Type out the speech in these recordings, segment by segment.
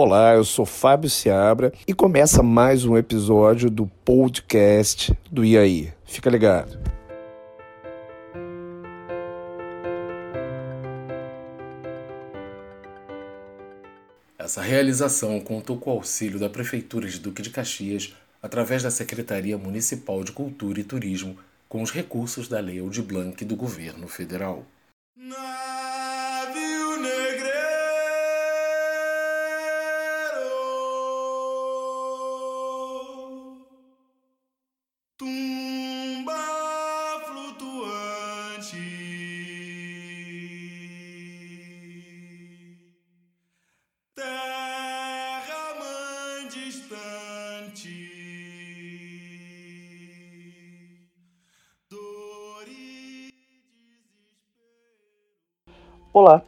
Olá, eu sou Fábio Seabra e começa mais um episódio do podcast do IAI. Fica ligado. Essa realização contou com o auxílio da Prefeitura de Duque de Caxias através da Secretaria Municipal de Cultura e Turismo com os recursos da Lei Aldir Blanc do Governo Federal. Olá,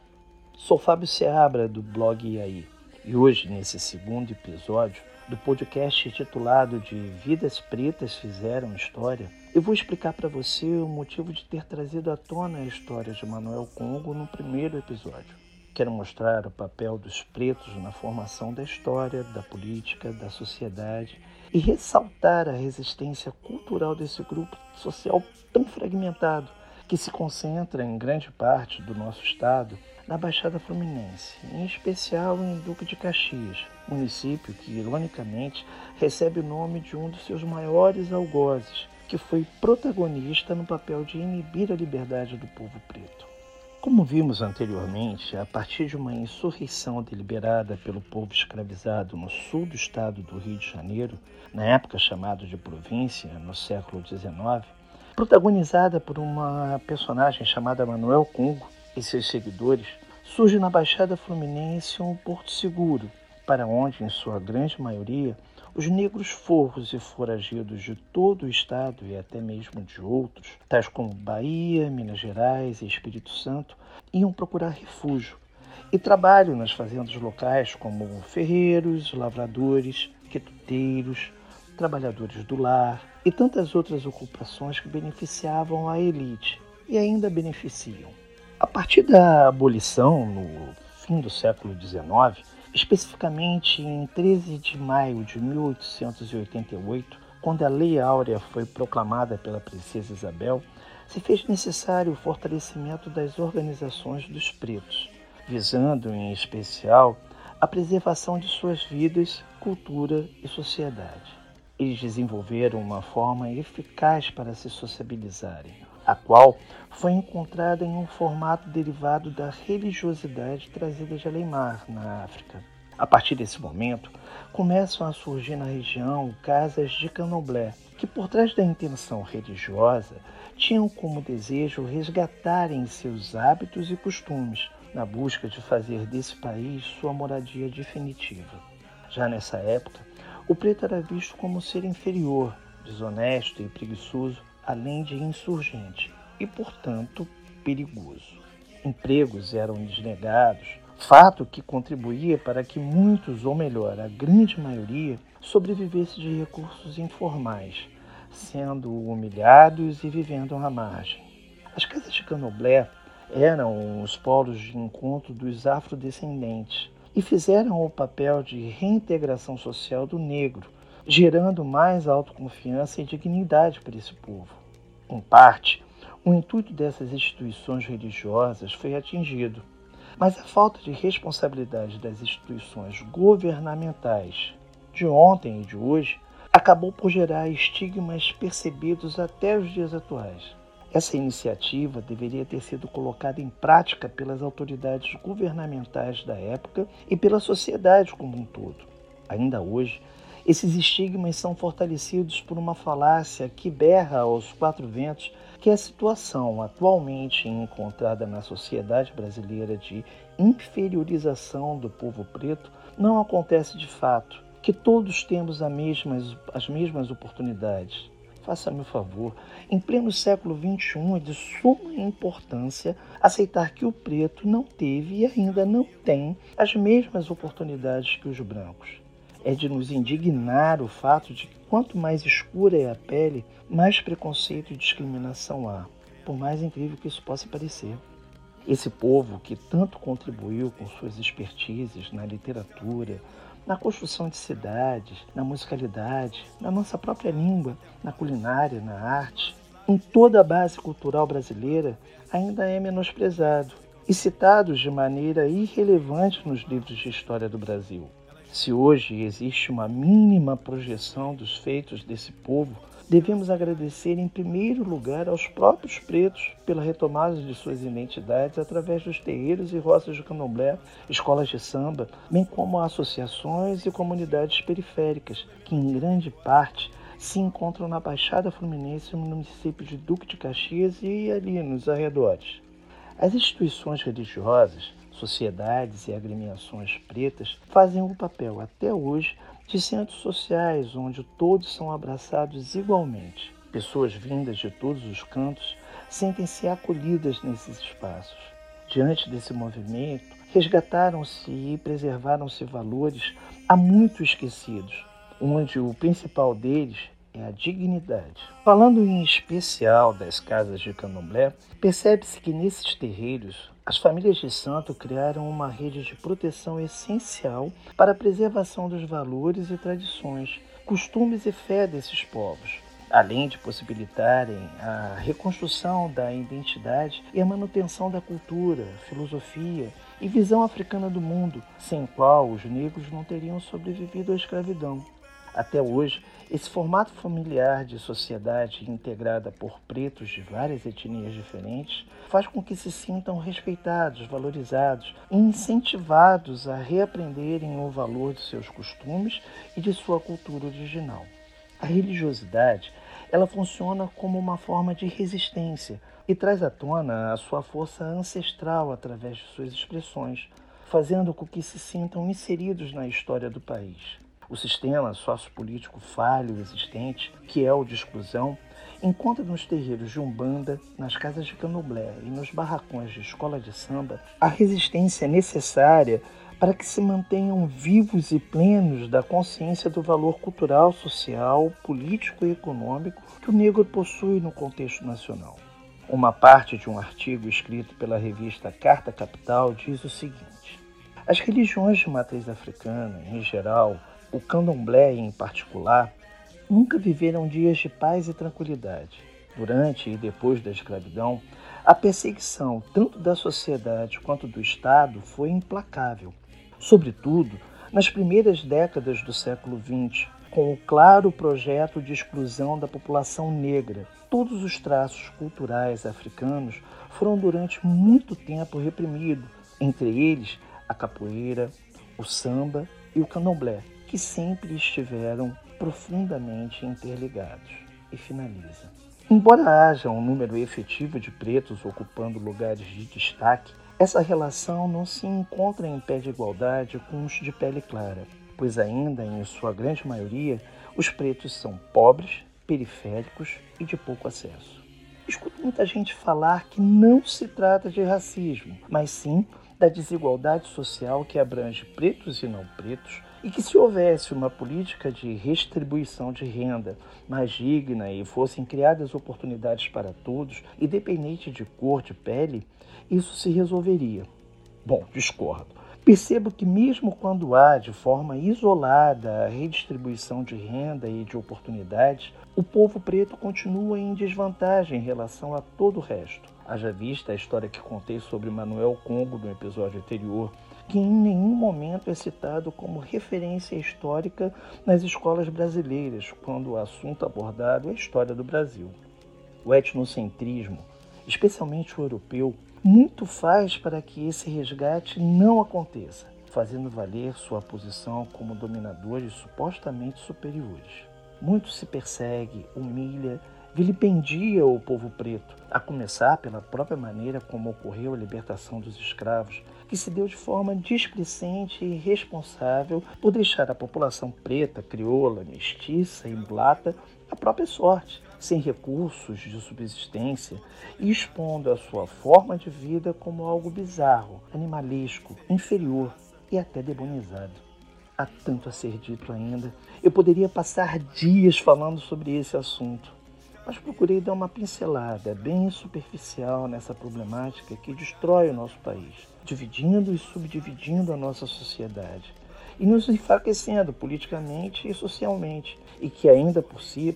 sou Fábio Seabra do blog IAI e hoje, nesse segundo episódio do podcast titulado de Vidas Pretas Fizeram História, eu vou explicar para você o motivo de ter trazido à tona a história de Manuel Congo no primeiro episódio. Quero mostrar o papel dos pretos na formação da história, da política, da sociedade e ressaltar a resistência cultural desse grupo social tão fragmentado que se concentra em grande parte do nosso estado na Baixada Fluminense, em especial em Duque de Caxias, município que, ironicamente, recebe o nome de um dos seus maiores algozes, que foi protagonista no papel de inibir a liberdade do povo preto. Como vimos anteriormente, a partir de uma insurreição deliberada pelo povo escravizado no sul do estado do Rio de Janeiro, na época chamado de província, no século XIX, protagonizada por uma personagem chamada Manuel Congo e seus seguidores, surge na Baixada Fluminense um porto seguro, para onde, em sua grande maioria, os negros forros e foragidos de todo o estado e até mesmo de outros, tais como Bahia, Minas Gerais e Espírito Santo, iam procurar refúgio e trabalho nas fazendas locais como ferreiros, lavradores, quetuteiros, trabalhadores do lar e tantas outras ocupações que beneficiavam a elite e ainda beneficiam. A partir da abolição, no fim do século XIX, especificamente em 13 de maio de 1888, quando a Lei Áurea foi proclamada pela Princesa Isabel, se fez necessário o fortalecimento das organizações dos pretos, visando em especial a preservação de suas vidas, cultura e sociedade. Eles desenvolveram uma forma eficaz para se sociabilizarem, a qual foi encontrada em um formato derivado da religiosidade trazida de Alemar, na África. A partir desse momento, começam a surgir na região casas de candomblé, que por trás da intenção religiosa tinham como desejo resgatarem seus hábitos e costumes, na busca de fazer desse país sua moradia definitiva. Já nessa época, o preto era visto como ser inferior, desonesto e preguiçoso, além de insurgente e, portanto, perigoso. Empregos eram desnegados, fato que contribuía para que muitos, ou melhor, a grande maioria, sobrevivesse de recursos informais, sendo humilhados e vivendo à margem. As casas de canoblé eram os polos de encontro dos afrodescendentes, e fizeram o papel de reintegração social do negro, gerando mais autoconfiança e dignidade para esse povo. Em parte, o intuito dessas instituições religiosas foi atingido, mas a falta de responsabilidade das instituições governamentais de ontem e de hoje acabou por gerar estigmas percebidos até os dias atuais. Essa iniciativa deveria ter sido colocada em prática pelas autoridades governamentais da época e pela sociedade como um todo. Ainda hoje, esses estigmas são fortalecidos por uma falácia que berra aos quatro ventos que a situação atualmente encontrada na sociedade brasileira de inferiorização do povo preto não acontece de fato, que todos temos as mesmas, as mesmas oportunidades, Faça-me o favor, em pleno século XXI é de suma importância aceitar que o preto não teve e ainda não tem as mesmas oportunidades que os brancos. É de nos indignar o fato de que quanto mais escura é a pele, mais preconceito e discriminação há, por mais incrível que isso possa parecer. Esse povo que tanto contribuiu com suas expertises na literatura, na construção de cidades, na musicalidade, na nossa própria língua, na culinária, na arte, em toda a base cultural brasileira, ainda é menosprezado e citados de maneira irrelevante nos livros de história do Brasil. Se hoje existe uma mínima projeção dos feitos desse povo, devemos agradecer em primeiro lugar aos próprios pretos pela retomada de suas identidades através dos terreiros e roças de candomblé, escolas de samba, bem como associações e comunidades periféricas, que em grande parte se encontram na Baixada Fluminense, no município de Duque de Caxias e ali nos arredores. As instituições religiosas, sociedades e agremiações pretas fazem o papel até hoje de centros sociais onde todos são abraçados igualmente. Pessoas vindas de todos os cantos sentem-se acolhidas nesses espaços. Diante desse movimento, resgataram-se e preservaram-se valores há muito esquecidos, onde o principal deles é a dignidade. Falando em especial das casas de candomblé, percebe-se que nesses terreiros as famílias de santo criaram uma rede de proteção essencial para a preservação dos valores e tradições, costumes e fé desses povos, além de possibilitarem a reconstrução da identidade e a manutenção da cultura, filosofia e visão africana do mundo, sem qual os negros não teriam sobrevivido à escravidão. Até hoje, esse formato familiar de sociedade integrada por pretos de várias etnias diferentes faz com que se sintam respeitados, valorizados e incentivados a reaprenderem o valor de seus costumes e de sua cultura original. A religiosidade, ela funciona como uma forma de resistência e traz à tona a sua força ancestral através de suas expressões, fazendo com que se sintam inseridos na história do país. O sistema sociopolítico falho existente, que é o de exclusão, encontra nos terreiros de Umbanda, nas casas de candomblé e nos barracões de escola de samba a resistência necessária para que se mantenham vivos e plenos da consciência do valor cultural, social, político e econômico que o negro possui no contexto nacional. Uma parte de um artigo escrito pela revista Carta Capital diz o seguinte: As religiões de matriz africana, em geral, o candomblé em particular, nunca viveram dias de paz e tranquilidade. Durante e depois da escravidão, a perseguição tanto da sociedade quanto do Estado foi implacável, sobretudo nas primeiras décadas do século XX, com o claro projeto de exclusão da população negra. Todos os traços culturais africanos foram durante muito tempo reprimidos, entre eles a capoeira, o samba e o candomblé que sempre estiveram profundamente interligados. E finaliza. Embora haja um número efetivo de pretos ocupando lugares de destaque, essa relação não se encontra em pé de igualdade com os de pele clara, pois ainda, em sua grande maioria, os pretos são pobres, periféricos e de pouco acesso. Escuto muita gente falar que não se trata de racismo, mas sim da desigualdade social que abrange pretos e não pretos, e que se houvesse uma política de redistribuição de renda mais digna e fossem criadas oportunidades para todos, independente de cor de pele, isso se resolveria. Bom, discordo. Percebo que, mesmo quando há de forma isolada a redistribuição de renda e de oportunidades, o povo preto continua em desvantagem em relação a todo o resto. Haja vista a história que contei sobre Manuel Congo no episódio anterior, que em nenhum momento é citado como referência histórica nas escolas brasileiras, quando o assunto abordado é a história do Brasil. O etnocentrismo, especialmente o europeu, muito faz para que esse resgate não aconteça, fazendo valer sua posição como dominadores supostamente superiores. Muito se persegue, humilha, vilipendia o povo preto, a começar pela própria maneira como ocorreu a libertação dos escravos, que se deu de forma displicente e irresponsável por deixar a população preta, crioula, mestiça e mulata à própria sorte, sem recursos de subsistência e expondo a sua forma de vida como algo bizarro, animalesco, inferior e até demonizado. Há tanto a ser dito ainda. Eu poderia passar dias falando sobre esse assunto mas procurei dar uma pincelada bem superficial nessa problemática que destrói o nosso país, dividindo e subdividindo a nossa sociedade e nos enfraquecendo politicamente e socialmente, e que ainda por si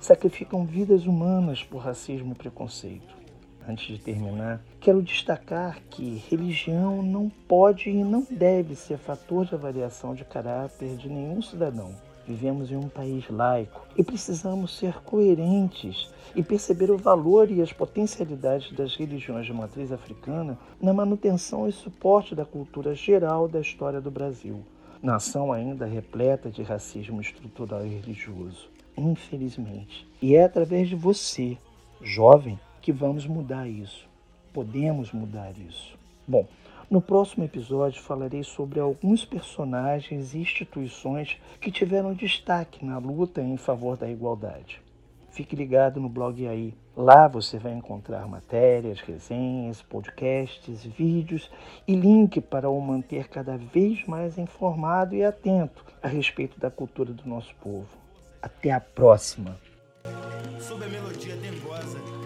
sacrificam vidas humanas por racismo e preconceito. Antes de terminar, quero destacar que religião não pode e não deve ser fator de avaliação de caráter de nenhum cidadão. Vivemos em um país laico e precisamos ser coerentes e perceber o valor e as potencialidades das religiões de matriz africana na manutenção e suporte da cultura geral da história do Brasil. Nação ainda repleta de racismo estrutural e religioso, infelizmente. E é através de você, jovem, que vamos mudar isso. Podemos mudar isso. Bom, no próximo episódio falarei sobre alguns personagens e instituições que tiveram destaque na luta em favor da igualdade. Fique ligado no blog aí. Lá você vai encontrar matérias, resenhas, podcasts, vídeos e link para o manter cada vez mais informado e atento a respeito da cultura do nosso povo. Até a próxima! A melodia dengosa de